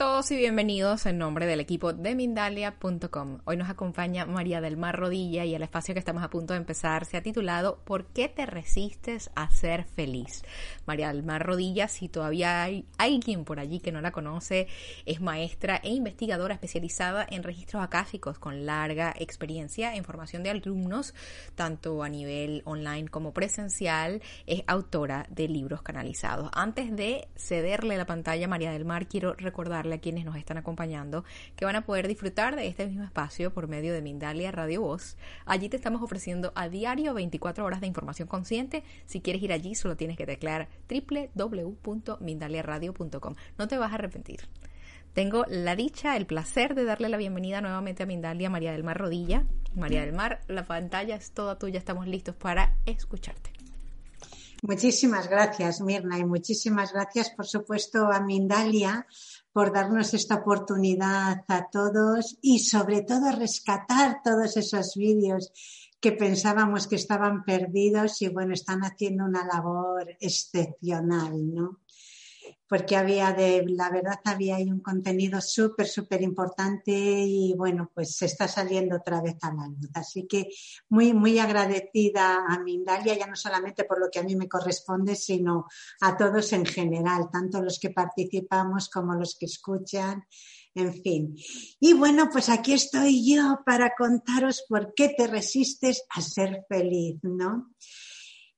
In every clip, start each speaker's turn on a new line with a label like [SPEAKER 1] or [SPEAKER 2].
[SPEAKER 1] todos y bienvenidos en nombre del equipo de Mindalia.com. Hoy nos acompaña María del Mar Rodilla y el espacio que estamos a punto de empezar se ha titulado ¿Por qué te resistes a ser feliz? María del Mar Rodilla, si todavía hay alguien por allí que no la conoce, es maestra e investigadora especializada en registros acáficos con larga experiencia en formación de alumnos, tanto a nivel online como presencial. Es autora de libros canalizados. Antes de cederle la pantalla a María del Mar, quiero recordarle a quienes nos están acompañando que van a poder disfrutar de este mismo espacio por medio de Mindalia Radio Voz. Allí te estamos ofreciendo a diario 24 horas de información consciente. Si quieres ir allí, solo tienes que teclear www.mindaliaradio.com. No te vas a arrepentir. Tengo la dicha, el placer de darle la bienvenida nuevamente a Mindalia, María del Mar Rodilla. María del Mar, la pantalla es toda tuya, estamos listos para escucharte.
[SPEAKER 2] Muchísimas gracias, Mirna, y muchísimas gracias, por supuesto, a Mindalia por darnos esta oportunidad a todos y sobre todo rescatar todos esos vídeos que pensábamos que estaban perdidos y bueno, están haciendo una labor excepcional, ¿no? Porque había de, la verdad había ahí un contenido súper, súper importante y bueno, pues se está saliendo otra vez a la luz. Así que muy, muy agradecida a Mindalia, ya no solamente por lo que a mí me corresponde, sino a todos en general, tanto los que participamos como los que escuchan. En fin. Y bueno, pues aquí estoy yo para contaros por qué te resistes a ser feliz, ¿no?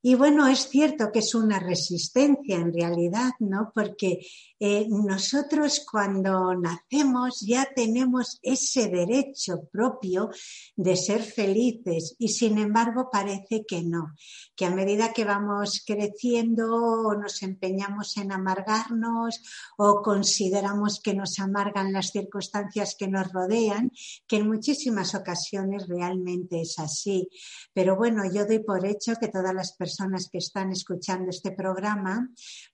[SPEAKER 2] Y bueno, es cierto que es una resistencia en realidad, ¿no? Porque eh, nosotros cuando nacemos ya tenemos ese derecho propio de ser felices y sin embargo parece que no, que a medida que vamos creciendo nos empeñamos en amargarnos o consideramos que nos amargan las circunstancias que nos rodean, que en muchísimas ocasiones realmente es así. Pero bueno, yo doy por hecho que todas las personas personas que están escuchando este programa,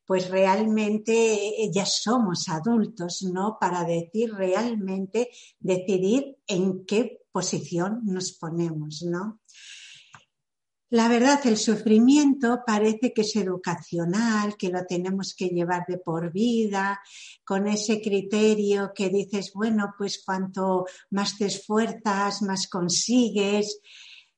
[SPEAKER 2] pues realmente eh, ya somos adultos, ¿no? Para decir realmente, decidir en qué posición nos ponemos, ¿no? La verdad, el sufrimiento parece que es educacional, que lo tenemos que llevar de por vida, con ese criterio que dices, bueno, pues cuanto más te esfuerzas, más consigues,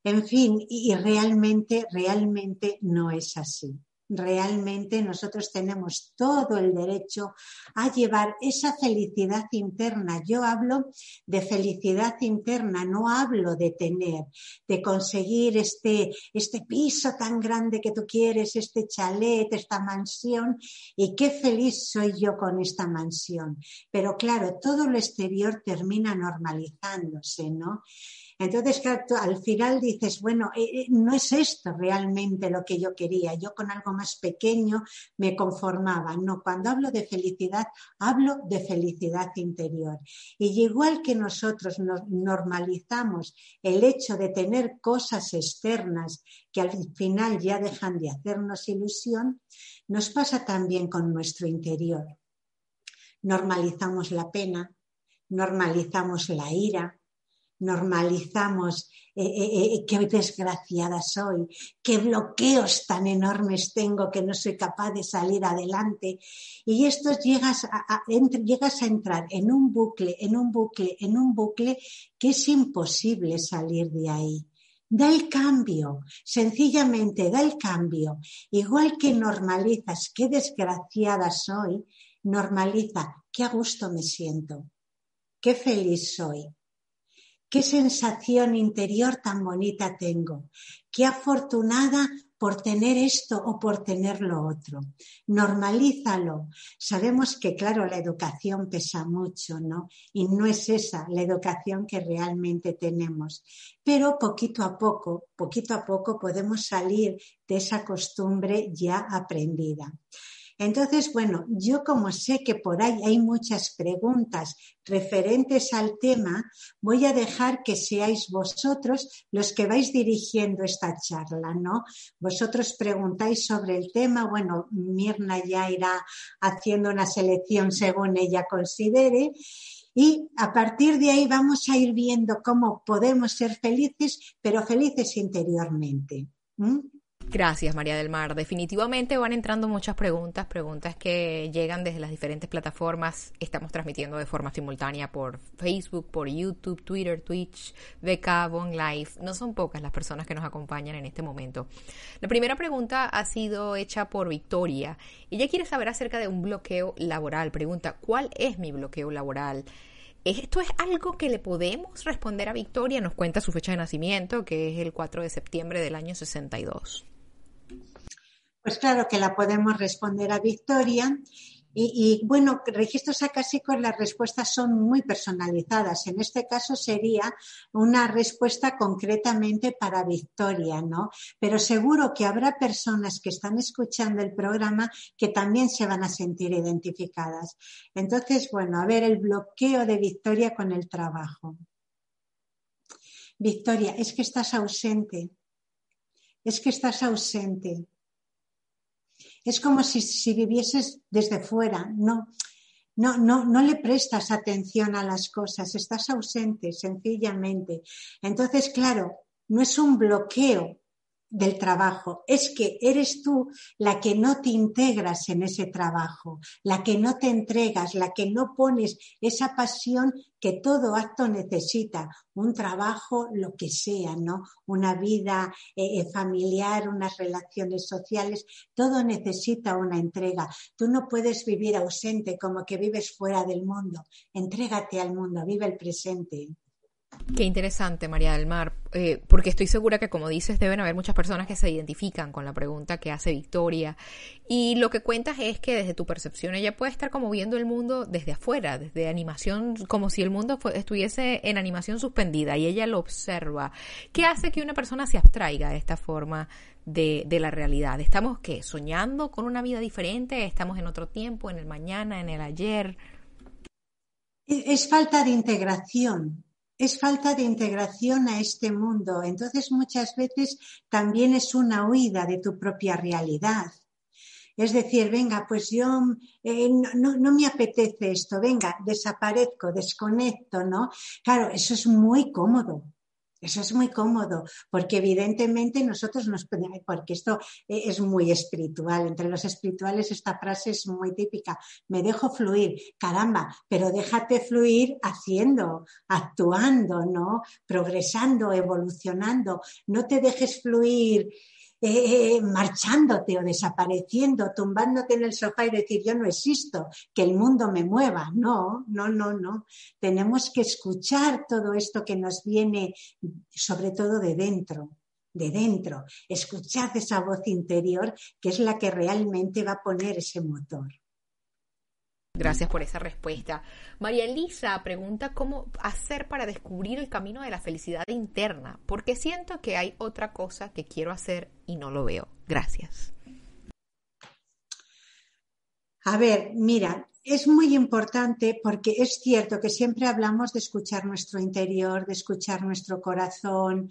[SPEAKER 2] en fin, y realmente, realmente no es así. Realmente nosotros tenemos todo el derecho a llevar esa felicidad interna. Yo hablo de felicidad interna, no hablo de tener, de conseguir este, este piso tan grande que tú quieres, este chalet, esta mansión, y qué feliz soy yo con esta mansión. Pero claro, todo lo exterior termina normalizándose, ¿no? Entonces, al final dices, bueno, eh, eh, no es esto realmente lo que yo quería. Yo con algo más pequeño me conformaba. No, cuando hablo de felicidad, hablo de felicidad interior. Y igual que nosotros normalizamos el hecho de tener cosas externas que al final ya dejan de hacernos ilusión, nos pasa también con nuestro interior. Normalizamos la pena, normalizamos la ira, normalizamos eh, eh, eh, qué desgraciada soy, qué bloqueos tan enormes tengo que no soy capaz de salir adelante. Y esto llegas a, llegas a entrar en un bucle, en un bucle, en un bucle que es imposible salir de ahí. da el cambio, sencillamente da el cambio. Igual que normalizas qué desgraciada soy, normaliza qué a gusto me siento, qué feliz soy, qué sensación interior tan bonita tengo, qué afortunada por tener esto o por tener lo otro. Normalízalo. Sabemos que, claro, la educación pesa mucho, ¿no? Y no es esa la educación que realmente tenemos. Pero poquito a poco, poquito a poco podemos salir de esa costumbre ya aprendida. Entonces, bueno, yo como sé que por ahí hay muchas preguntas referentes al tema, voy a dejar que seáis vosotros los que vais dirigiendo esta charla, ¿no? Vosotros preguntáis sobre el tema, bueno, Mirna ya irá haciendo una selección según ella considere. Y a partir de ahí vamos a ir viendo cómo podemos ser felices, pero felices interiormente.
[SPEAKER 1] Gracias, María del Mar. Definitivamente van entrando muchas preguntas, preguntas que llegan desde las diferentes plataformas. Estamos transmitiendo de forma simultánea por Facebook, por YouTube, Twitter, Twitch, VK, Bon Live. No son pocas las personas que nos acompañan en este momento. La primera pregunta ha sido hecha por Victoria. Ella quiere saber acerca de un bloqueo laboral. Pregunta, ¿cuál es mi bloqueo laboral? Esto es algo que le podemos responder a Victoria. Nos cuenta su fecha de nacimiento, que es el 4 de septiembre del año 62.
[SPEAKER 2] Pues claro que la podemos responder a Victoria. Y, bueno, registros acásicos las respuestas son muy personalizadas. En este caso sería una respuesta concretamente para Victoria, ¿no? Pero seguro que habrá personas que están escuchando el programa que también se van a sentir identificadas. Entonces, bueno, a ver el bloqueo de Victoria con el trabajo. Victoria, es que estás ausente. Es que estás ausente. Es como si, vivieses desde fuera, no, no, no, no le prestas atención a las cosas, estás ausente sencillamente. Entonces, claro, no es un bloqueo, del trabajo, es que eres tú la que no te integras en ese trabajo, la que no te entregas, la que no pones esa pasión que todo acto necesita, un trabajo, lo que sea, ¿no? Una vida eh, eh, familiar, unas relaciones sociales, todo necesita una entrega. Tú no puedes vivir ausente como que vives fuera del mundo. Entrégate al mundo, vive el presente.
[SPEAKER 1] Qué interesante, María del Mar, eh, porque estoy segura que, como dices, deben haber muchas personas que se identifican con la pregunta que hace Victoria. Y lo que cuentas es que desde tu percepción ella puede estar como viendo el mundo desde afuera, desde animación, como si el mundo estuviese en animación suspendida y ella lo observa. ¿Qué hace que una persona se abstraiga de esta forma de, de la realidad? ¿Estamos qué? ¿Soñando con una vida diferente? ¿Estamos en otro tiempo, en el mañana, en el ayer?
[SPEAKER 2] Es falta de integración es falta de integración a este mundo. Entonces muchas veces también es una huida de tu propia realidad. Es decir, venga, pues yo eh, no, no, me apetece esto, venga, desaparezco, desconecto, ¿no? Claro, eso es muy cómodo, eso es muy cómodo, porque evidentemente nosotros nos porque esto e, es muy espiritual. Entre los espirituales esta frase es muy típica. Me dejo fluir, caramba, pero déjate fluir haciendo, actuando, ¿no? Progresando, evolucionando. No te dejes fluir eh, marchándote o desapareciendo, tumbándote en el sofá y decir yo no existo, que el mundo me mueva. No, no, no, no. Tenemos que escuchar todo esto que nos viene, sobre todo de dentro de dentro, escuchar esa voz interior que es la que realmente va a poner ese motor.
[SPEAKER 1] Gracias por esa respuesta. María Elisa pregunta cómo hacer para descubrir el camino de la felicidad interna, porque siento que hay otra cosa que quiero hacer y no lo veo. Gracias.
[SPEAKER 2] A ver, mira, es muy importante porque es cierto que siempre hablamos de escuchar nuestro interior, de escuchar nuestro corazón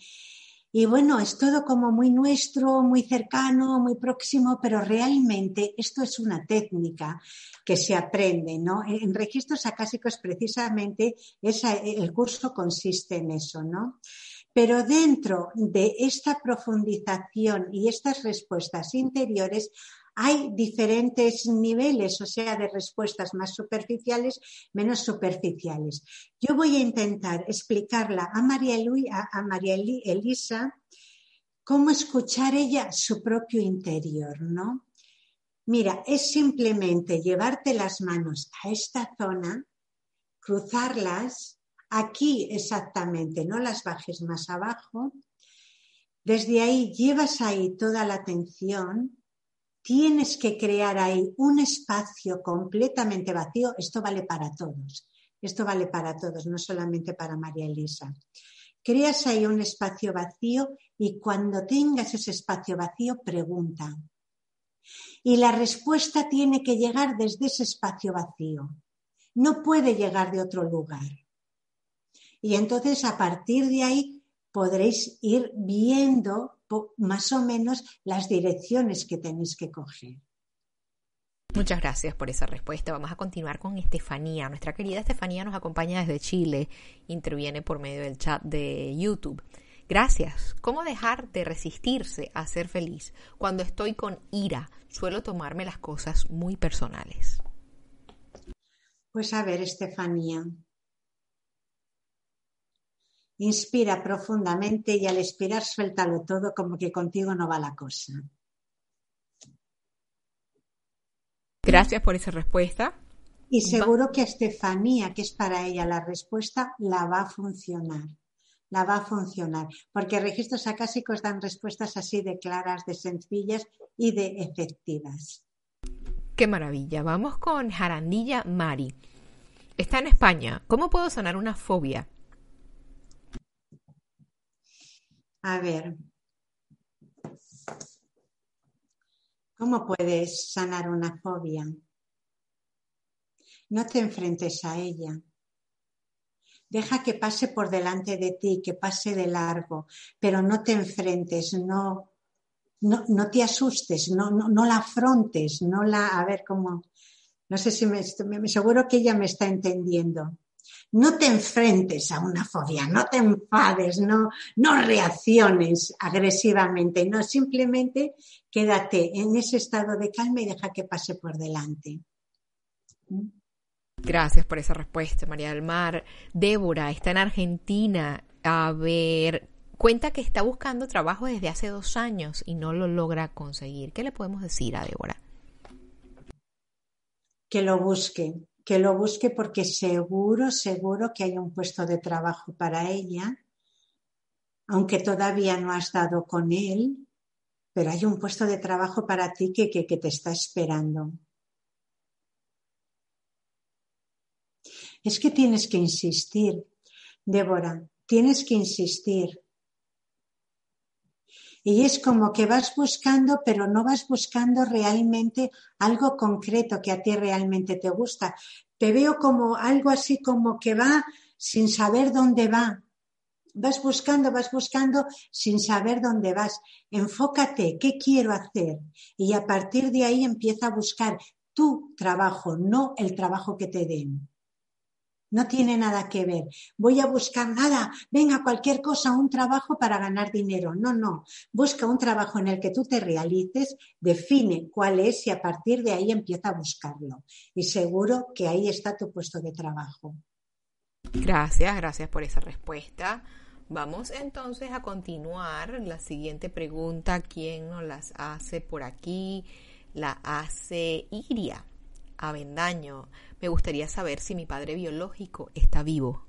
[SPEAKER 2] y bueno, es todo como muy nuestro, muy cercano, muy próximo, pero realmente esto es una técnica que se aprende, ¿no? En registros acásicos precisamente el curso consiste en eso, ¿no? Pero dentro de esta profundización y estas respuestas interiores hay diferentes niveles, o sea, de respuestas más superficiales, menos superficiales. Yo voy a intentar explicarla a María, a María Elisa cómo escuchar ella su propio interior, ¿no? Mira, es simplemente llevarte las manos a esta zona, cruzarlas, aquí exactamente, no las bajes más abajo. Desde ahí llevas ahí toda la atención, tienes que crear ahí un espacio completamente vacío. Esto vale para todos, esto vale para todos, no solamente para María Elisa. Creas ahí un espacio vacío y cuando tengas ese espacio vacío, pregunta. Y la respuesta tiene que llegar desde ese espacio vacío. No puede llegar de otro lugar. Y entonces a partir de ahí podréis ir viendo más o menos las direcciones que tenéis que coger.
[SPEAKER 1] Muchas gracias por esa respuesta. Vamos a continuar con Estefanía. Nuestra querida Estefanía nos acompaña desde Chile, interviene por medio del chat de YouTube. Gracias. ¿Cómo dejar de resistirse a ser feliz? Cuando estoy con ira, suelo tomarme las cosas muy personales.
[SPEAKER 2] Pues a ver, Estefanía. Inspira profundamente y al expirar suéltalo todo como que contigo no va la cosa.
[SPEAKER 1] Gracias por esa respuesta.
[SPEAKER 2] Y seguro que Estefanía, que es para ella la respuesta, la va a funcionar. La va a funcionar. Porque registros acásicos dan respuestas así de claras, de sencillas y de efectivas.
[SPEAKER 1] Qué maravilla. Vamos con Jarandilla Mari. Está en España. ¿Cómo puedo sanar una fobia?
[SPEAKER 2] A ver, ¿Cómo puedes sanar una fobia? No te enfrentes a ella. Deja que pase por delante de ti, que pase de largo, pero no te enfrentes, no, no, no te asustes, no, no, no, la afrontes, no la, a ver cómo, no sé si me, seguro que ella me está entendiendo. No te enfrentes a una fobia, no te enfades, no, no reacciones agresivamente, no, simplemente quédate en ese estado de calma y deja que pase por delante.
[SPEAKER 1] Gracias por esa respuesta, María del Mar. Débora está en Argentina. A ver, cuenta que está buscando trabajo desde hace dos años y no lo logra conseguir. ¿Qué le podemos decir a Débora?
[SPEAKER 2] Que lo busque, que lo busque porque seguro, seguro que hay un puesto de trabajo para ella, aunque todavía no has dado con él, pero hay un puesto de trabajo para ti que, que, que te está esperando. Es que tienes que insistir, Débora, tienes que insistir. Y es como que vas buscando, pero no vas buscando realmente algo concreto que a ti realmente te gusta. Te veo como algo así como que va sin saber dónde va. Vas buscando, vas buscando sin saber dónde vas. Enfócate, ¿qué quiero hacer? Y a partir de ahí empieza a buscar tu trabajo, no el trabajo que te den. No tiene nada que ver. Voy a buscar nada, venga, cualquier cosa, un trabajo para ganar dinero. No, no. Busca un trabajo en el que tú te realices, define cuál es y a partir de ahí empieza a buscarlo. Y seguro que ahí está tu puesto de trabajo.
[SPEAKER 1] Gracias, gracias por esa respuesta. Vamos entonces a continuar. La siguiente pregunta, ¿quién nos las hace por aquí? La hace Iria Avendaño. Me gustaría saber si mi padre biológico está vivo.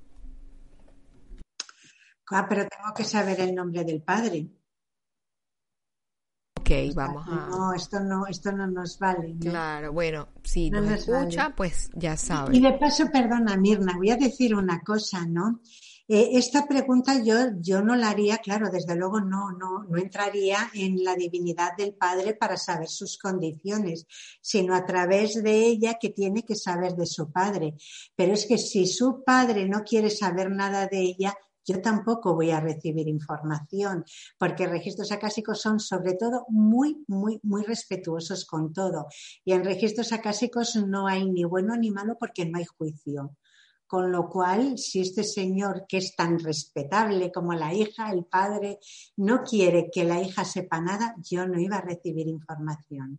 [SPEAKER 2] Ah, pero tengo que saber el nombre del padre.
[SPEAKER 1] Ok, vamos a.
[SPEAKER 2] No, esto no, esto no nos vale.
[SPEAKER 1] Claro, bueno, si no nos, escucha, pues ya sabe.
[SPEAKER 2] Y de paso, perdona, Mirna, voy a decir una cosa, ¿no? Eh, esta pregunta yo, yo no la haría, claro, desde luego no, no, no entraría en la divinidad del Padre para saber sus condiciones, sino a través de ella que tiene que saber de su Padre. Pero es que si su Padre no quiere saber nada de ella, yo tampoco voy a recibir información, porque registros acásicos son sobre todo muy, muy, muy respetuosos con todo. Y en registros acásicos no hay ni bueno ni malo porque no hay juicio. Con lo cual, si este señor, que es tan respetable como la hija, el padre, no quiere que la hija sepa nada, yo no iba a recibir información.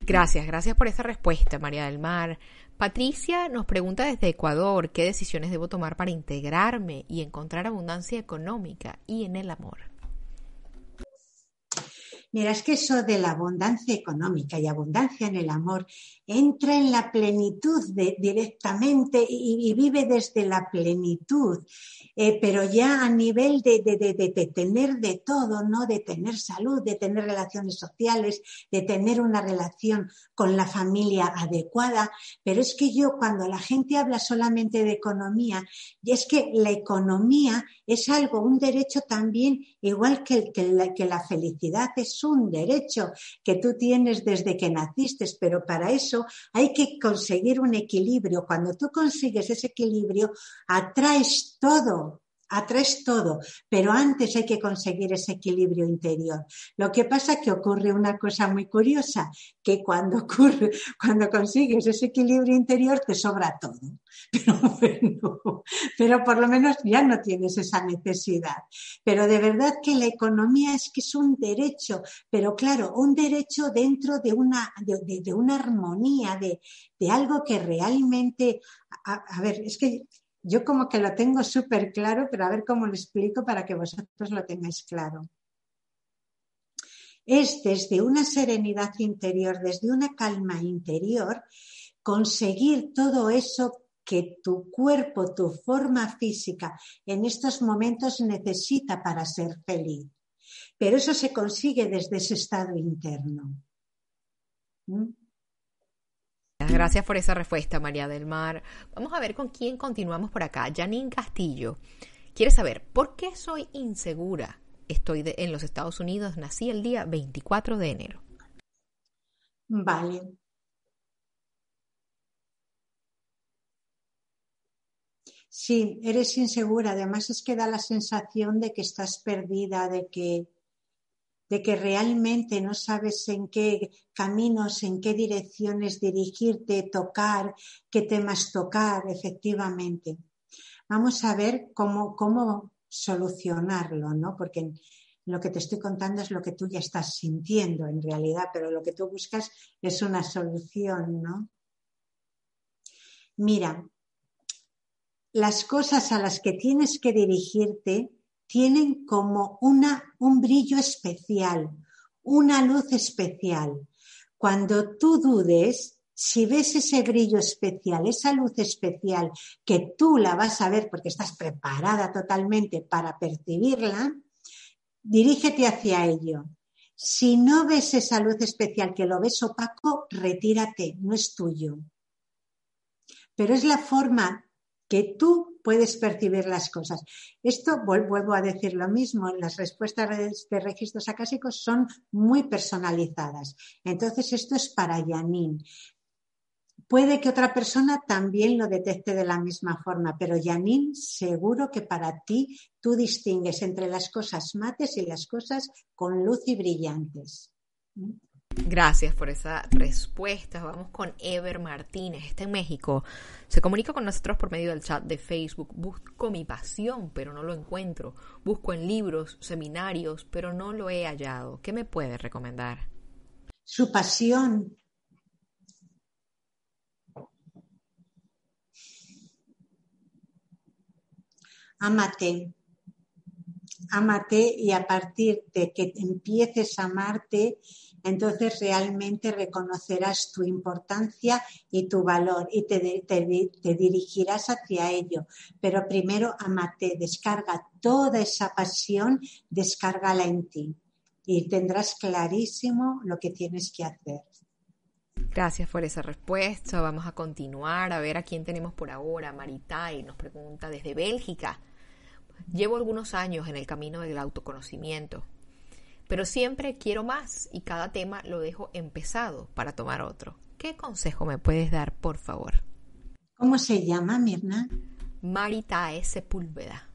[SPEAKER 1] Gracias, gracias por esa respuesta, María del Mar. Patricia nos pregunta desde Ecuador qué decisiones debo tomar para integrarme y encontrar abundancia económica y en el amor.
[SPEAKER 2] Mira, es que eso de la abundancia económica y abundancia en el amor entra en la plenitud directamente y, vive desde la plenitud, eh, pero ya a nivel de, de, tener de todo, ¿no? De tener salud, de tener relaciones sociales, de tener una relación con la familia adecuada. Pero es que yo cuando la gente habla solamente de economía, y es que la economía es algo, un derecho también, igual que, que, que la felicidad es un derecho que tú tienes desde que naciste, pero para eso hay que conseguir un equilibrio. Cuando tú consigues ese equilibrio, atraes todo, atraes todo, pero antes hay que conseguir ese equilibrio interior. Lo que pasa es que ocurre una cosa muy curiosa, que cuando ocurre, cuando consigues ese equilibrio interior te sobra todo. Pero bueno, pero por lo menos ya no tienes esa necesidad. Pero de verdad que la economía es que es un derecho, pero claro, un derecho dentro de una, de, una armonía, de, algo que realmente, a ver, es que yo como que lo tengo súper claro, pero a ver cómo lo explico para que vosotros lo tengáis claro. Es desde una serenidad interior, desde una calma interior, conseguir todo eso que tu cuerpo, tu forma física en estos momentos necesita para ser feliz. Pero eso se consigue desde ese estado interno.
[SPEAKER 1] ¿Mm? Gracias por esa respuesta, María del Mar. Vamos a ver con quién continuamos por acá. Janine Castillo quiere saber por qué soy insegura. Estoy en los Estados Unidos, nací el día 24 de enero.
[SPEAKER 2] Vale. Sí, eres insegura. Además es que da la sensación de que estás perdida, de que de que realmente no sabes en qué caminos, en qué direcciones dirigirte, tocar, qué temas tocar, efectivamente. Vamos a ver cómo, cómo solucionarlo, ¿no? Porque lo que te estoy contando es lo que tú ya estás sintiendo en realidad, pero lo que tú buscas es una solución, ¿no? Mira, las cosas a las que tienes que dirigirte tienen como una, un brillo especial, una luz especial. Cuando tú dudes, si ves ese brillo especial, esa luz especial, que tú la vas a ver porque estás preparada totalmente para percibirla, dirígete hacia ello. Si no ves esa luz especial que lo ves opaco, retírate, no es tuyo. Pero es la forma que tú puedes percibir las cosas. Esto, vuelvo a decir lo mismo, las respuestas de registros acásicos son muy personalizadas. Entonces, esto es para Janine. Puede que otra persona también lo detecte de la misma forma, pero Janine, seguro que para ti tú distingues entre las cosas mates y las cosas con luz y brillantes.
[SPEAKER 1] Gracias por esa respuesta. Vamos con Ever Martínez, está en México. Se comunica con nosotros por medio del chat de Facebook. Busco mi pasión, pero no lo encuentro. Busco en libros, seminarios, pero no lo he hallado. ¿Qué me puede recomendar?
[SPEAKER 2] Su pasión. Amate. Amate y a partir de que empieces a amarte, entonces realmente reconocerás tu importancia y tu valor y te, dirigirás hacia ello. Pero primero amate, descarga toda esa pasión, descárgala en ti y tendrás clarísimo lo que tienes que hacer.
[SPEAKER 1] Gracias por esa respuesta. Vamos a continuar a ver a quién tenemos por ahora. Maritai nos pregunta desde Bélgica. Llevo algunos años en el camino del autoconocimiento pero siempre quiero más y cada tema lo dejo empezado para tomar otro. ¿Qué consejo me puedes dar, por favor?
[SPEAKER 2] ¿Cómo se llama, Mirna?
[SPEAKER 1] Maritae Sepúlveda.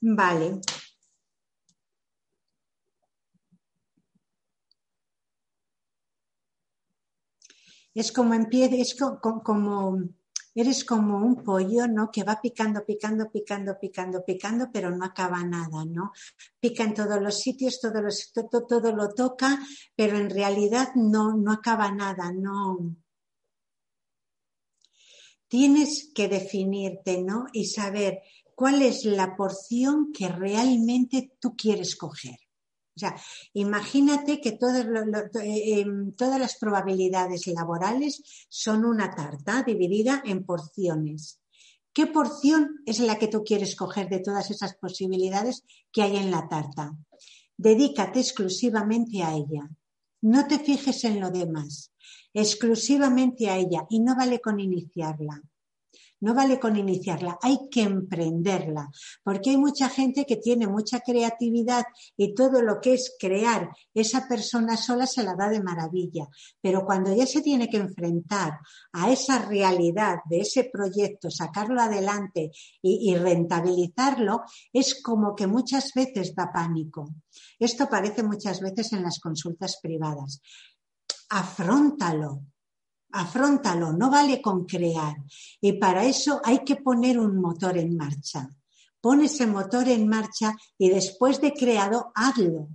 [SPEAKER 2] Vale. Es como empieza, es como eres como un pollo, ¿no? Que va picando, picando, picando, picando, picando, pero no acaba nada, ¿no? Pica en todos los sitios, todo, lo toca, pero en realidad no, no acaba nada, no. Tienes que definirte, ¿no? Y saber cuál es la porción que realmente tú quieres coger. O sea, imagínate que eh, em, todas las probabilidades laborales son una tarta dividida en porciones. ¿Qué porción es la que tú quieres coger de todas esas posibilidades que hay en la tarta? Dedícate exclusivamente a ella. No te fijes en lo demás, exclusivamente a ella y no vale con iniciarla. No vale con iniciarla, hay que emprenderla, porque hay mucha gente que tiene mucha creatividad y todo lo que es crear, esa persona sola se la da de maravilla, pero cuando ya se tiene que enfrentar a esa realidad de ese proyecto, sacarlo adelante y, rentabilizarlo, es como que muchas veces da pánico. Esto aparece muchas veces en las consultas privadas. Afróntalo, afróntalo, no vale con crear. Y para eso hay que poner un motor en marcha. Pon ese motor en marcha y después de creado, hazlo.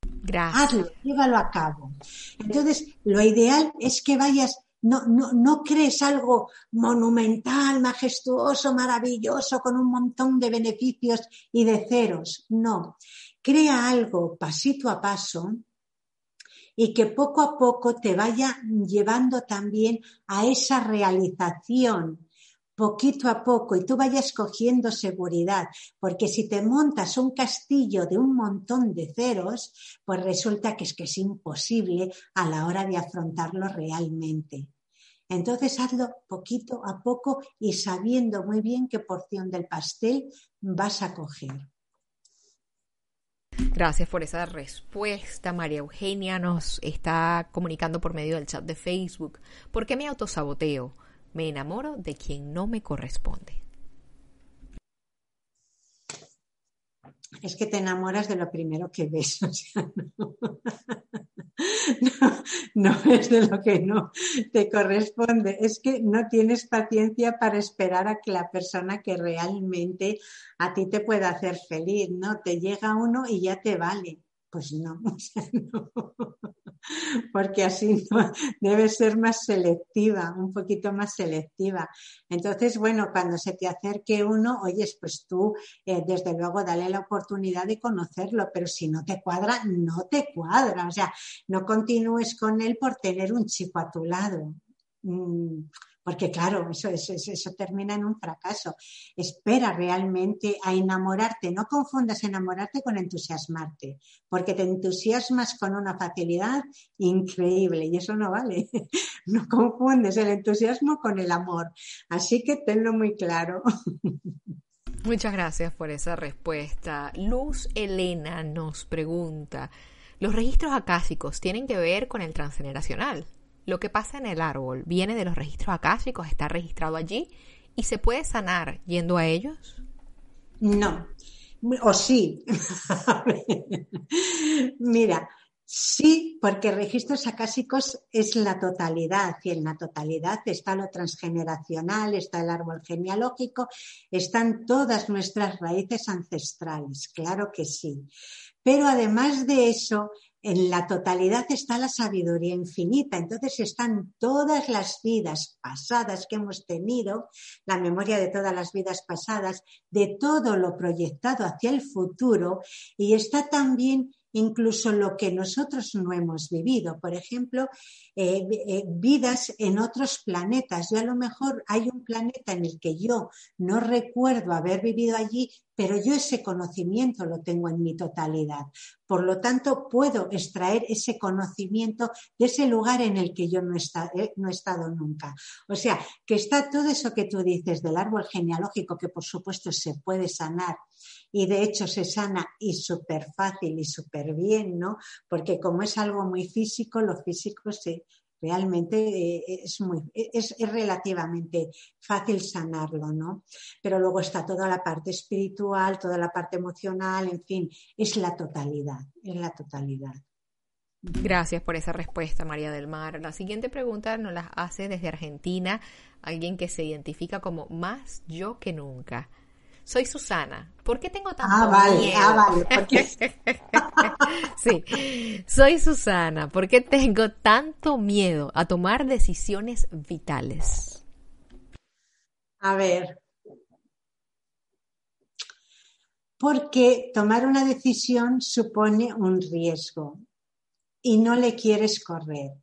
[SPEAKER 1] Gracias.
[SPEAKER 2] Hazlo, llévalo a cabo. Entonces, lo ideal es que vayas, no, no, no crees algo monumental, majestuoso, maravilloso, con un montón de beneficios y de ceros. No. Crea algo pasito a paso, y que poco a poco te vaya llevando también a esa realización poquito a poco y tú vayas cogiendo seguridad, porque si te montas un castillo de un montón de ceros, pues resulta que es que es imposible a la hora de afrontarlo realmente. Entonces hazlo poquito a poco y sabiendo muy bien qué porción del pastel vas a coger.
[SPEAKER 1] Gracias por esa respuesta. María Eugenia nos está comunicando por medio del chat de Facebook. ¿Por qué me autosaboteo? Me enamoro de quien no me corresponde.
[SPEAKER 2] Es que te enamoras de lo primero que ves. no, es de lo que no te corresponde, es que no tienes paciencia para esperar a que la persona que realmente a ti te pueda hacer feliz, ¿no? Te llega uno y ya te vale. Pues no, porque así no, debe ser más selectiva, un poquito más selectiva. Entonces, bueno, cuando se te acerque uno, oyes, pues tú, eh, desde luego, dale la oportunidad de conocerlo, pero si no te cuadra, no te cuadra. O sea, no continúes con él por tener un chico a tu lado. Mm, porque claro, eso, eso, termina en un fracaso. Espera realmente a enamorarte, no confundas enamorarte con entusiasmarte, porque te entusiasmas con una facilidad increíble y eso no vale. No confundes el entusiasmo con el amor. Así que tenlo muy claro.
[SPEAKER 1] Muchas gracias por esa respuesta. Luz Elena nos pregunta, ¿los registros acásicos tienen que ver con el transgeneracional? Lo que pasa en el árbol viene de los registros acásicos, está registrado allí y se puede sanar yendo a ellos.
[SPEAKER 2] No, o sí. Mira, sí, porque registros acásicos es la totalidad y en la totalidad está lo transgeneracional, está el árbol genealógico, están todas nuestras raíces ancestrales, claro que sí. Pero además de eso, en la totalidad está la sabiduría infinita. Entonces están todas las vidas pasadas que hemos tenido, la memoria de todas las vidas pasadas, de todo lo proyectado hacia el futuro y está también incluso lo que nosotros no hemos vivido. Por ejemplo, eh, eh, vidas en otros planetas. Yo a lo mejor hay un planeta en el que yo no recuerdo haber vivido allí, pero yo ese conocimiento lo tengo en mi totalidad. Por lo tanto, puedo extraer ese conocimiento de ese lugar en el que yo no eh, no he estado nunca. O sea, que está todo eso que tú dices del árbol genealógico, que por supuesto se puede sanar y de hecho se sana y súper fácil y súper bien, ¿no? Porque como es algo muy físico, lo físico se, realmente eh, es, muy, es, relativamente fácil sanarlo, ¿no? Pero luego está toda la parte espiritual, toda la parte emocional, en fin, es la totalidad, es la totalidad.
[SPEAKER 1] Gracias por esa respuesta, María del Mar. La siguiente pregunta nos la hace desde Argentina alguien que se identifica como más yo que nunca. Soy Susana. ¿Por qué tengo tanto
[SPEAKER 2] ah, vale,
[SPEAKER 1] miedo?
[SPEAKER 2] Ah, vale.
[SPEAKER 1] sí, soy Susana. ¿Por qué tengo tanto miedo a tomar decisiones vitales?
[SPEAKER 2] A ver. Porque tomar una decisión supone un riesgo y no le quieres correr.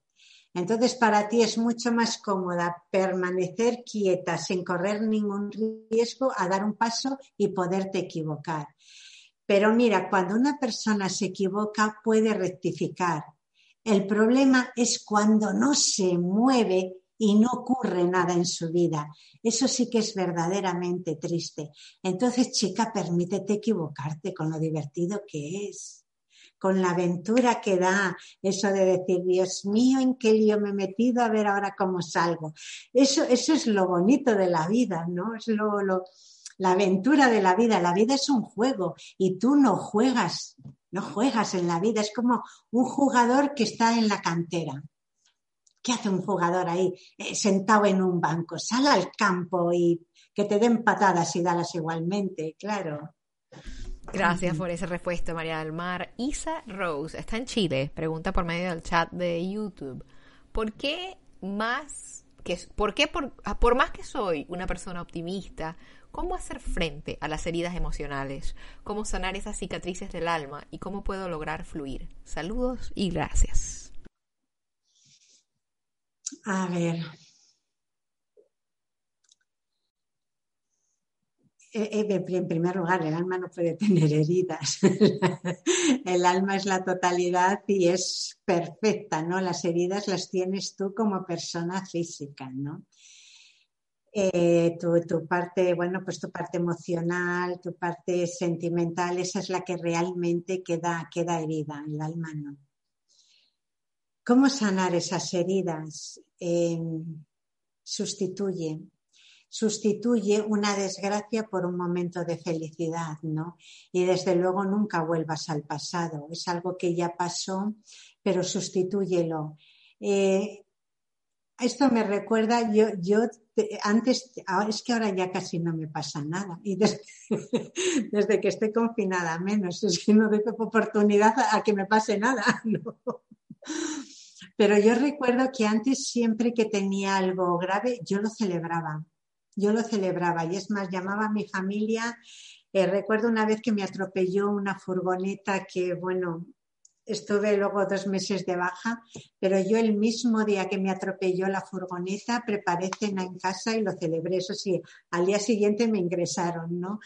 [SPEAKER 2] Entonces, para ti es mucho más cómoda permanecer quieta sin correr ningún riesgo a dar un paso y poderte equivocar. Pero mira, cuando una persona se equivoca puede rectificar. El problema es cuando no se mueve y no ocurre nada en su vida. Eso sí que es verdaderamente triste. Entonces, chica, permítete equivocarte con lo divertido que es con la aventura que da eso de decir, Dios mío, ¿en qué lío me he metido? A ver ahora cómo salgo. Eso, eso es lo bonito de la vida, ¿no? Es lo, lo, la aventura de la vida. La vida es un juego y tú no juegas, no juegas en la vida. Es como un jugador que está en la cantera. ¿Qué hace un jugador ahí eh, sentado en un banco? Sal al campo y que te den patadas y dalas igualmente, claro.
[SPEAKER 1] Gracias por esa respuesta, María del Mar. Isa Rose está en Chile. Pregunta por medio del chat de YouTube. ¿Por qué más que por qué por, ah, por más que soy una persona optimista, cómo hacer frente a las heridas emocionales, cómo sanar esas cicatrices del alma y cómo puedo lograr fluir? Saludos y gracias.
[SPEAKER 2] A ver, Eh, eh, en primer lugar, el alma no puede tener heridas. el alma es la totalidad y es perfecta, ¿no? Las heridas las tienes tú como persona física, ¿no? Eh, tu, parte, bueno, pues tu parte emocional, tu parte sentimental, esa es la que realmente queda, queda herida, el alma no. ¿Cómo sanar esas heridas? sustituye, sustituye una desgracia por un momento de felicidad, ¿no? Y desde luego nunca vuelvas al pasado. Es algo que ya pasó, pero sustitúyelo. Eh, esto me recuerda, yo, yo antes, es que ahora ya casi no me pasa nada. Y desde, que estoy confinada menos, es que no doy oportunidad a, que me pase nada. Pero yo recuerdo que antes siempre que tenía algo grave, yo lo celebraba yo lo celebraba y es más, llamaba a mi familia. Eh, recuerdo una vez que me atropelló una furgoneta que, bueno, estuve luego dos meses de baja, pero yo el mismo día que me atropelló la furgoneta preparé cena en casa y lo celebré. Eso sí, al día siguiente me ingresaron, ¿no?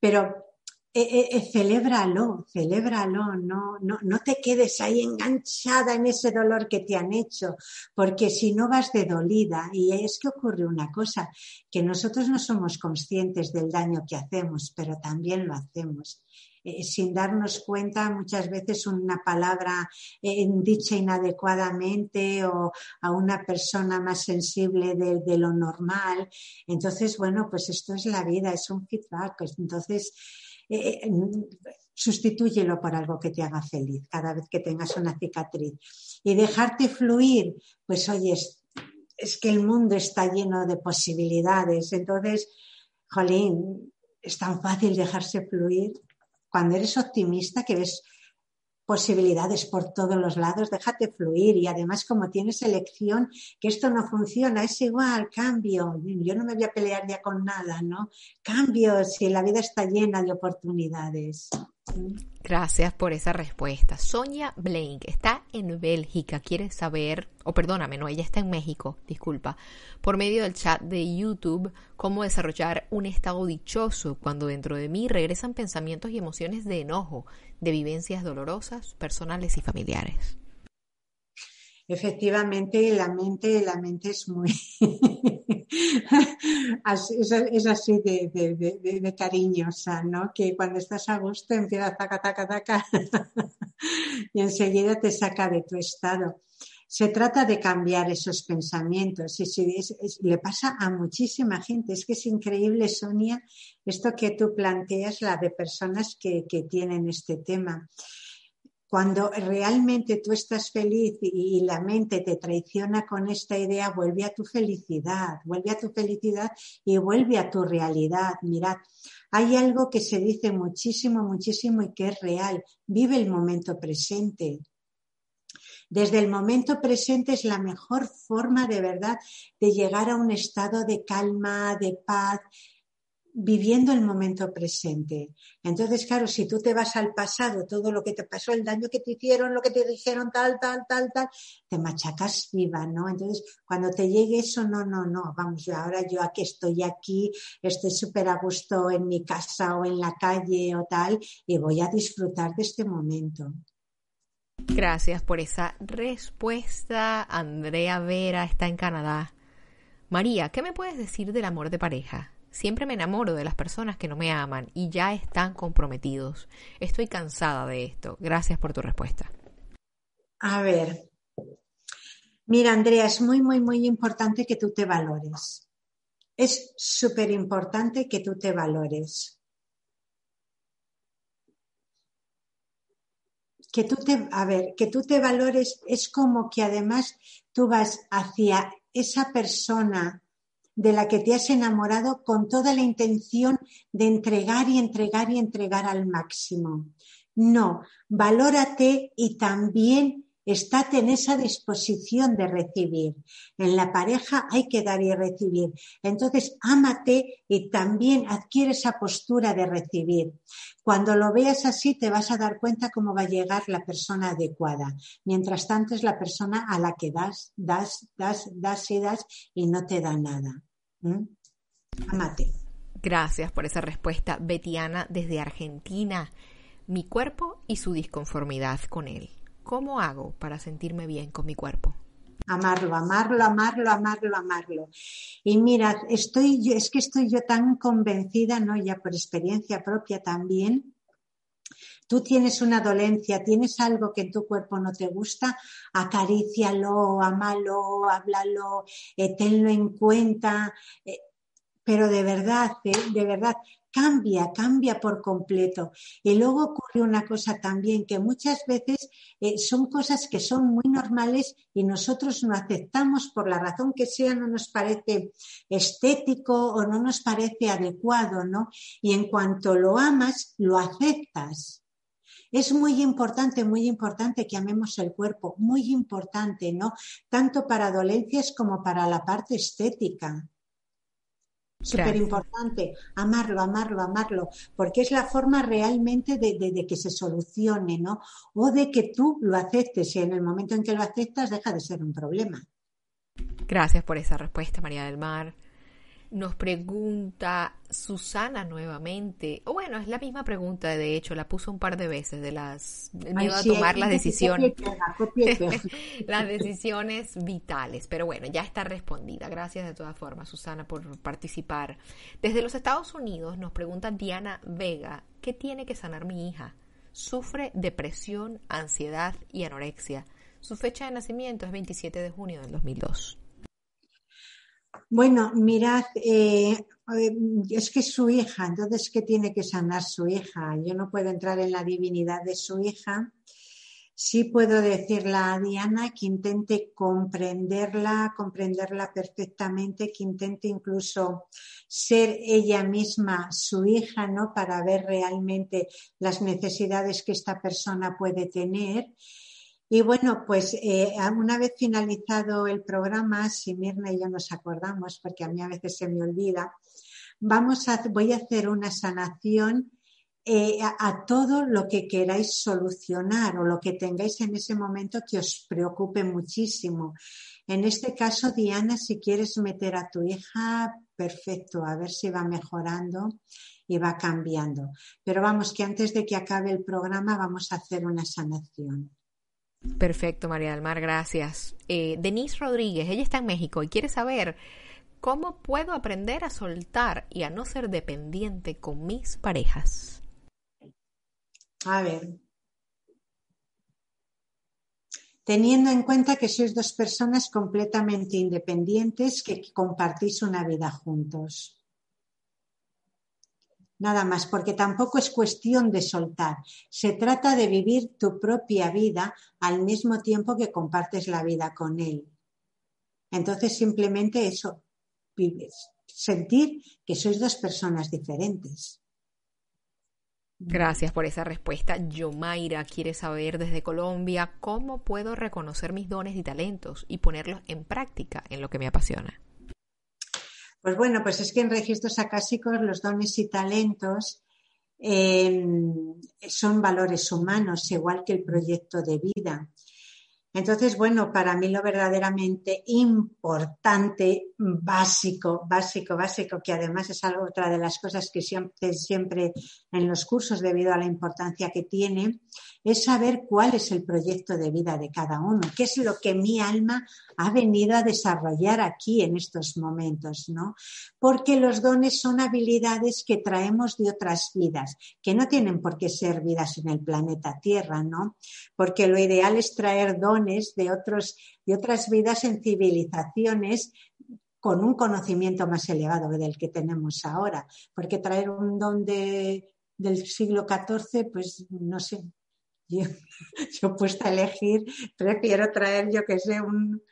[SPEAKER 2] Pero eh, eh, eh, celébralo, celébralo, no, no, no te quedes ahí enganchada en ese dolor que te han hecho, porque si no vas de dolida, y es que ocurre una cosa, que nosotros no somos conscientes del daño que hacemos, pero también lo hacemos. sin darnos cuenta, muchas veces una palabra dicha inadecuadamente o a una persona más sensible de, de, lo normal. Entonces, bueno, pues esto es la vida, es un feedback. Entonces, eh, eh, sustitúyelo por algo que te haga feliz cada vez que tengas una cicatriz. Y dejarte fluir, pues oye, es, que el mundo está lleno de posibilidades. Entonces, jolín, es tan fácil dejarse fluir. Cuando eres optimista, que ves posibilidades por todos los lados, déjate fluir y además como tienes elección, que esto no funciona, es igual, cambio, yo no me voy a pelear ya con nada, ¿no? Cambio si la vida está llena de oportunidades.
[SPEAKER 1] Gracias por esa respuesta. Sonia Blank está en Bélgica, quiere saber, o perdóname, no, ella está en México, disculpa, por medio del chat de YouTube, cómo desarrollar un estado dichoso cuando dentro de mí regresan pensamientos y emociones de enojo, de vivencias dolorosas, personales y familiares.
[SPEAKER 2] Efectivamente, la mente, la mente es muy es, así de, cariñosa, ¿no? Que cuando estás a gusto empieza a taca, taca, taca y enseguida te saca de tu estado. Se trata de cambiar esos pensamientos y si le pasa a muchísima gente. Es que es increíble, Sonia, esto que tú planteas, la de personas que, que tienen este tema cuando realmente tú estás feliz y, la mente te traiciona con esta idea, vuelve a tu felicidad, vuelve a tu felicidad y vuelve a tu realidad. Mirad, hay algo que se dice muchísimo, muchísimo y que es real. Vive el momento presente. Desde el momento presente es la mejor forma de verdad de llegar a un estado de calma, de paz, viviendo el momento presente. Entonces, claro, si tú te vas al pasado, todo lo que te pasó, el daño que te hicieron, lo que te dijeron, tal, tal, tal, tal, te machacas viva, ¿no? Entonces, cuando te llegue eso, no, no, no, vamos, ahora yo aquí estoy aquí, estoy súper a gusto en mi casa o en la calle o tal, y voy a disfrutar de este momento.
[SPEAKER 1] Gracias por esa respuesta. Andrea Vera está en Canadá. María, ¿qué me puedes decir del amor de pareja? Siempre me enamoro de las personas que no me aman y ya están comprometidos. Estoy cansada de esto. Gracias por tu respuesta.
[SPEAKER 2] A ver. Mira, Andrea, es muy, muy, muy importante que tú te valores. Es súper importante que tú te valores. Que tú te, a ver, que tú te valores es como que además tú vas hacia esa persona de la que te has enamorado con toda la intención de entregar y entregar y entregar al máximo. No, valórate y también estate en esa disposición de recibir. En la pareja hay que dar y recibir. Entonces, ámate y también adquiere esa postura de recibir. Cuando lo veas así, te vas a dar cuenta cómo va a llegar la persona adecuada. Mientras tanto, es la persona a la que das, das, das, das y das y no te da nada. ¿Mm? Amate.
[SPEAKER 1] Gracias por esa respuesta, Betiana, desde Argentina. Mi cuerpo y su disconformidad con él. ¿Cómo hago para sentirme bien con mi cuerpo?
[SPEAKER 2] Amarlo, amarlo, amarlo, amarlo, amarlo. Y mira, estoy yo, es que estoy yo tan convencida, ¿no? Ya por experiencia propia también, tú tienes una dolencia, tienes algo que en tu cuerpo no te gusta, acarícialo, amalo, háblalo, eh, tenlo en cuenta. Eh, pero de verdad, eh, de verdad, cambia, cambia por completo. Y luego ocurre una cosa también, que muchas veces son cosas que son muy normales y nosotros no aceptamos por la razón que sea, no nos parece estético o no nos parece adecuado, ¿no? Y en cuanto lo amas, lo aceptas. Es muy importante, muy importante que amemos el cuerpo, muy importante, ¿no? Tanto para dolencias como para la parte estética. Súper importante, amarlo, amarlo, amarlo, porque es la forma realmente de, de, que se solucione, ¿no? O de que tú lo aceptes y en el momento en que lo aceptas deja de ser un problema.
[SPEAKER 1] Gracias por esa respuesta, María del Mar. Nos pregunta Susana nuevamente, o bueno, es la misma pregunta, de hecho, la puso un par de veces de las me a tomar las decisiones, las decisiones vitales, pero bueno, ya está respondida. Gracias de todas formas, Susana, por participar. Desde los Estados Unidos nos pregunta Diana Vega, ¿qué tiene que sanar mi hija? Sufre depresión, ansiedad y anorexia. Su fecha de nacimiento es 27 de junio del 2002.
[SPEAKER 2] Bueno, mirad, eh, es que es su hija, entonces, ¿qué tiene que sanar su hija? Yo no puedo entrar en la divinidad de su hija. Sí puedo decirle a Diana que intente comprenderla, comprenderla perfectamente, que intente incluso ser ella misma su hija, ¿no? Para ver realmente las necesidades que esta persona puede tener y bueno, pues eh, una vez finalizado el programa, si Mirna y yo nos acordamos, porque a mí a veces se me olvida, vamos a, voy a hacer una sanación eh, a, todo lo que queráis solucionar o lo que tengáis en ese momento que os preocupe muchísimo. En este caso, Diana, si quieres meter a tu hija, perfecto, a ver si va mejorando y va cambiando. Pero vamos, que antes de que acabe el programa vamos a hacer una sanación.
[SPEAKER 1] Perfecto, María del Mar, gracias. Eh, Denise Rodríguez, ella está en México y quiere saber cómo puedo aprender a soltar y a no ser dependiente con mis parejas.
[SPEAKER 2] A ver. Teniendo en cuenta que sois dos personas completamente independientes que compartís una vida juntos. Nada más, porque tampoco es cuestión de soltar. Se trata de vivir tu propia vida al mismo tiempo que compartes la vida con él. Entonces, simplemente eso, vives, sentir que sois dos personas diferentes.
[SPEAKER 1] Gracias por esa respuesta. Yomaira quiere saber desde Colombia cómo puedo reconocer mis dones y talentos y ponerlos en práctica en lo que me apasiona.
[SPEAKER 2] Pues bueno, pues es que en registros acásicos los dones y talentos eh, son valores humanos, igual que el proyecto de vida. Entonces, bueno, para mí lo verdaderamente importante, básico, básico, básico, que además es algo, otra de las cosas que siempre, siempre en los cursos, debido a la importancia que tiene, es saber cuál es el proyecto de vida de cada uno, qué es lo que mi alma ha venido a desarrollar aquí en estos momentos, ¿no? Porque los dones son habilidades que traemos de otras vidas, que no tienen por qué ser vidas en el planeta Tierra, ¿no? Porque lo ideal es traer dones de otros de otras vidas en civilizaciones con un conocimiento más elevado del que tenemos ahora, porque traer un don de, del siglo XIV, pues no sé, yo, yo puesta a elegir, prefiero traer, yo que sé, un,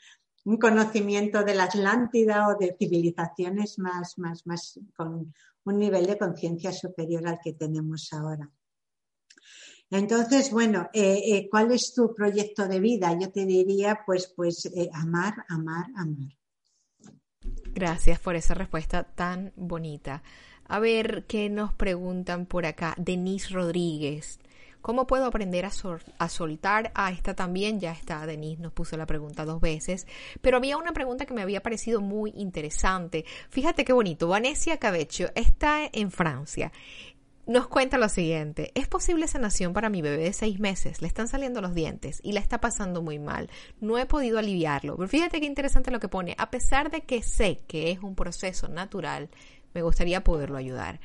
[SPEAKER 2] un conocimiento de la Atlántida o de civilizaciones más, más, más con un nivel de conciencia superior al que tenemos ahora. Entonces, bueno, eh, eh, ¿cuál es tu proyecto de vida? Yo te diría, pues, pues eh, amar, amar, amar.
[SPEAKER 1] Gracias por esa respuesta tan bonita. A ver, ¿qué nos preguntan por acá? Denise Rodríguez ¿Cómo puedo aprender a, a, soltar? Ah, esta también, ya está, Denise nos puso la pregunta dos veces, pero había una pregunta que me había parecido muy interesante. Fíjate qué bonito, Vanessa Cabeccio está en Francia. Nos cuenta lo siguiente, ¿es posible sanación para mi bebé de seis meses? Le están saliendo los dientes y la está pasando muy mal. No he podido aliviarlo. Pero fíjate qué interesante lo que pone. A pesar de que sé que es un proceso natural, me gustaría poderlo ayudar.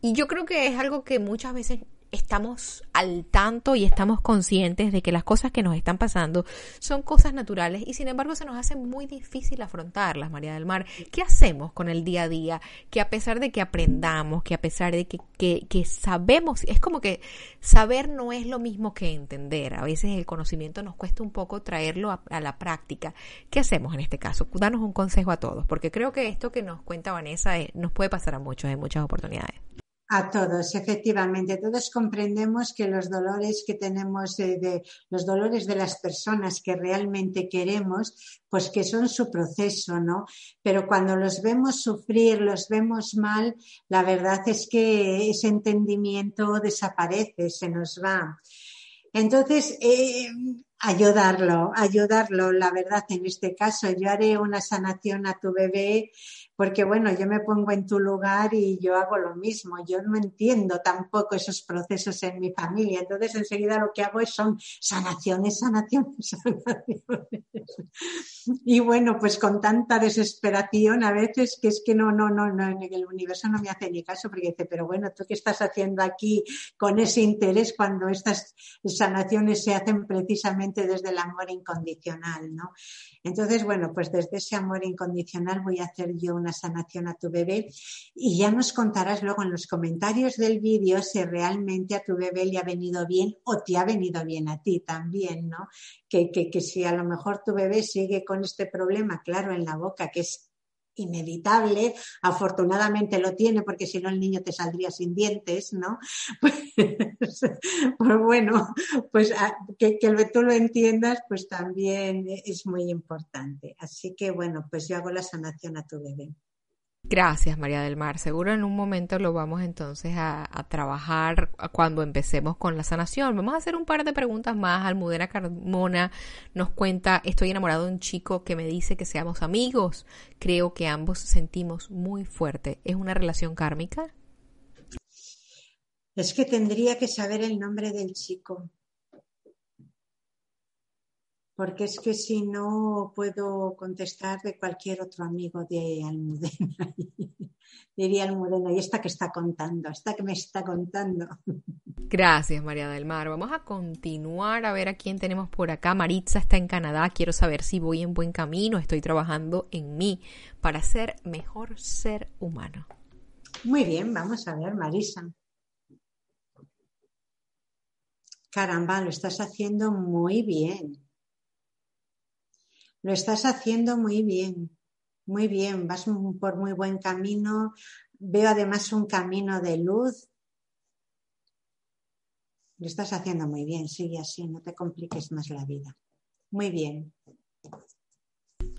[SPEAKER 1] Y yo creo que es algo que muchas veces estamos al tanto y estamos conscientes de que las cosas que nos están pasando son cosas naturales y sin embargo se nos hace muy difícil afrontarlas, María del Mar. ¿Qué hacemos con el día a día? Que a pesar de que aprendamos, que a pesar de que, que, sabemos, es como que saber no es lo mismo que entender. A veces el conocimiento nos cuesta un poco traerlo a, a la práctica. ¿Qué hacemos en este caso? Danos un consejo a todos, porque creo que esto que nos cuenta Vanessa eh, nos puede pasar a muchos en muchas oportunidades.
[SPEAKER 2] A todos, efectivamente. Todos comprendemos que los dolores que tenemos, de, los dolores de las personas que realmente queremos, pues que son su proceso, ¿no? Pero cuando los vemos sufrir, los vemos mal, la verdad es que ese entendimiento desaparece, se nos va. Entonces, eh, ayudarlo, ayudarlo, la verdad, en este caso, yo haré una sanación a tu bebé porque bueno, yo me pongo en tu lugar y yo hago lo mismo. Yo no entiendo tampoco esos procesos en mi familia. Entonces enseguida lo que hago es son sanaciones, sanaciones, sanaciones. Y bueno, pues con tanta desesperación a veces que es que no, no, no, no, el universo no me hace ni caso porque dice, pero bueno, ¿tú qué estás haciendo aquí con ese interés cuando estas sanaciones se hacen precisamente desde el amor incondicional, ¿no? Entonces, bueno, pues desde ese amor incondicional voy a hacer yo una sanación a tu bebé y ya nos contarás luego en los comentarios del vídeo si realmente a tu bebé le ha venido bien o te ha venido bien a ti también, ¿no? Que, que, que si a lo mejor tu bebé sigue con este problema, claro, en la boca, que es inevitable, afortunadamente lo tiene porque si no el niño te saldría sin dientes, ¿no? Pues, pues bueno, pues ah, que, que, tú lo entiendas pues también es muy importante. Así que bueno, pues yo hago la sanación a tu bebé.
[SPEAKER 1] Gracias, María del Mar. Seguro en un momento lo vamos entonces a, trabajar cuando empecemos con la sanación. Vamos a hacer un par de preguntas más. Almudena Carmona nos cuenta, estoy enamorado de un chico que me dice que seamos amigos. Creo que ambos sentimos muy fuerte. ¿Es una relación kármica?
[SPEAKER 2] Es que tendría que saber el nombre del chico porque es que si no puedo contestar de cualquier otro amigo de Almudena. Diría Almudena, y esta que está contando, esta que me está contando.
[SPEAKER 1] Gracias, María del Mar. Vamos a continuar a ver a quién tenemos por acá. Maritza está en Canadá. Quiero saber si voy en buen camino. Estoy trabajando en mí para ser mejor ser humano.
[SPEAKER 2] Muy bien, vamos a ver, Marisa. Caramba, lo estás haciendo muy bien. Lo estás haciendo muy bien, muy bien, vas por muy buen camino. Veo además un camino de luz. Lo estás haciendo muy bien, sigue así, no te compliques más la vida. Muy bien.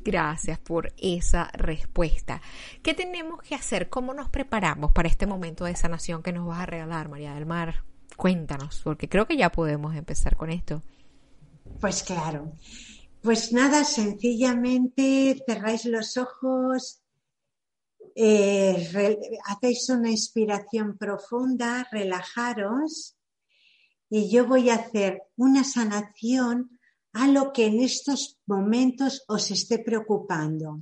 [SPEAKER 1] Gracias por esa respuesta. ¿Qué tenemos que hacer? ¿Cómo nos preparamos para este momento de sanación que nos vas a regalar, María del Mar? Cuéntanos, porque creo que ya podemos empezar con esto.
[SPEAKER 2] Pues claro. Pues nada, sencillamente cerráis los ojos, eh, hacéis una inspiración profunda, relajaros y yo voy a hacer una sanación a lo que en estos momentos os esté preocupando.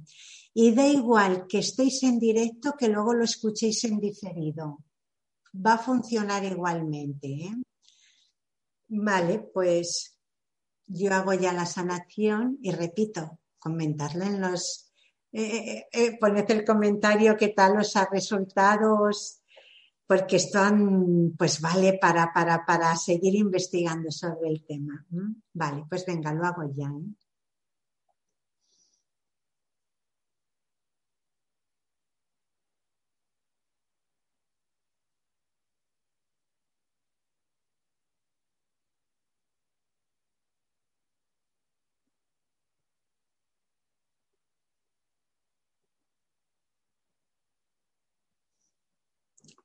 [SPEAKER 2] Y da igual que estéis en directo que luego lo escuchéis en diferido. Va a funcionar igualmente. ¿eh? Vale, pues yo hago ya la sanación y repito, comentarle en los, eh, eh, poned el comentario qué tal os ha resultado, porque esto pues vale para, para, para seguir investigando sobre el tema. Vale, pues venga, lo hago ya. ¿eh?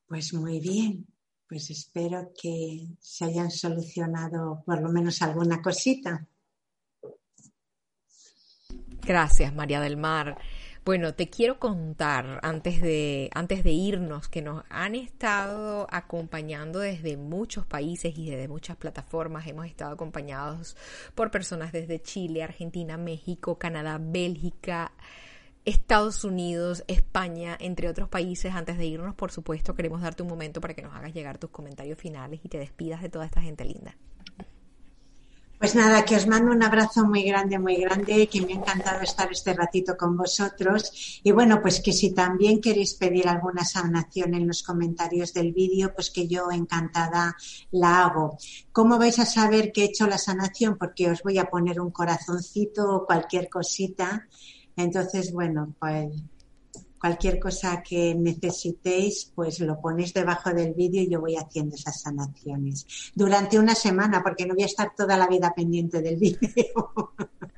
[SPEAKER 2] Pues muy bien, pues espero que se hayan solucionado por lo menos alguna cosita.
[SPEAKER 1] Gracias, María del Mar. Bueno, te quiero contar antes de, antes de irnos que nos han estado acompañando desde muchos países y desde muchas plataformas. Hemos estado acompañados por personas desde Chile, Argentina, México, Canadá, Bélgica, Estados Unidos, España, entre otros países. Antes de irnos, por supuesto, queremos darte un momento para que nos hagas llegar tus comentarios finales y te despidas de toda esta gente linda.
[SPEAKER 2] Pues nada, que os mando un abrazo muy grande, muy grande, que me ha encantado estar este ratito con vosotros. Y bueno, pues que si también queréis pedir alguna sanación en los comentarios del vídeo, pues que yo encantada la hago. ¿Cómo vais a saber que he hecho la sanación? Porque os voy a poner un corazoncito o cualquier cosita entonces, bueno, pues cualquier cosa que necesitéis, pues lo ponéis debajo del vídeo y yo voy haciendo esas sanaciones. Durante una semana, porque no voy a estar toda la vida pendiente del vídeo.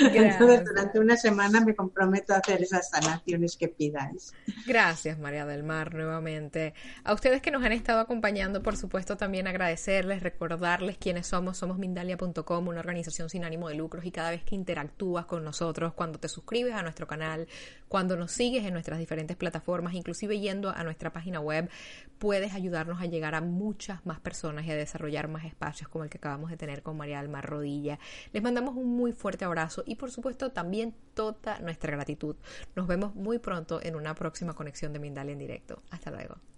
[SPEAKER 2] Entonces, durante una semana me comprometo a hacer esas sanaciones que pidáis.
[SPEAKER 1] Gracias, María del Mar, nuevamente. A ustedes que nos han estado acompañando, por supuesto, también agradecerles, recordarles quiénes somos. Somos Mindalia.com, una organización sin ánimo de lucros y cada vez que interactúas con nosotros, cuando te suscribes a nuestro canal, cuando nos sigues en nuestras diferentes plataformas, inclusive yendo a nuestra página web, puedes ayudarnos a llegar a muchas más personas y a desarrollar más espacios como el que acabamos de tener con María Alma Rodilla. Les mandamos un muy fuerte abrazo y por supuesto también toda nuestra gratitud. Nos vemos muy pronto en una próxima conexión de Mindalia en directo. Hasta luego.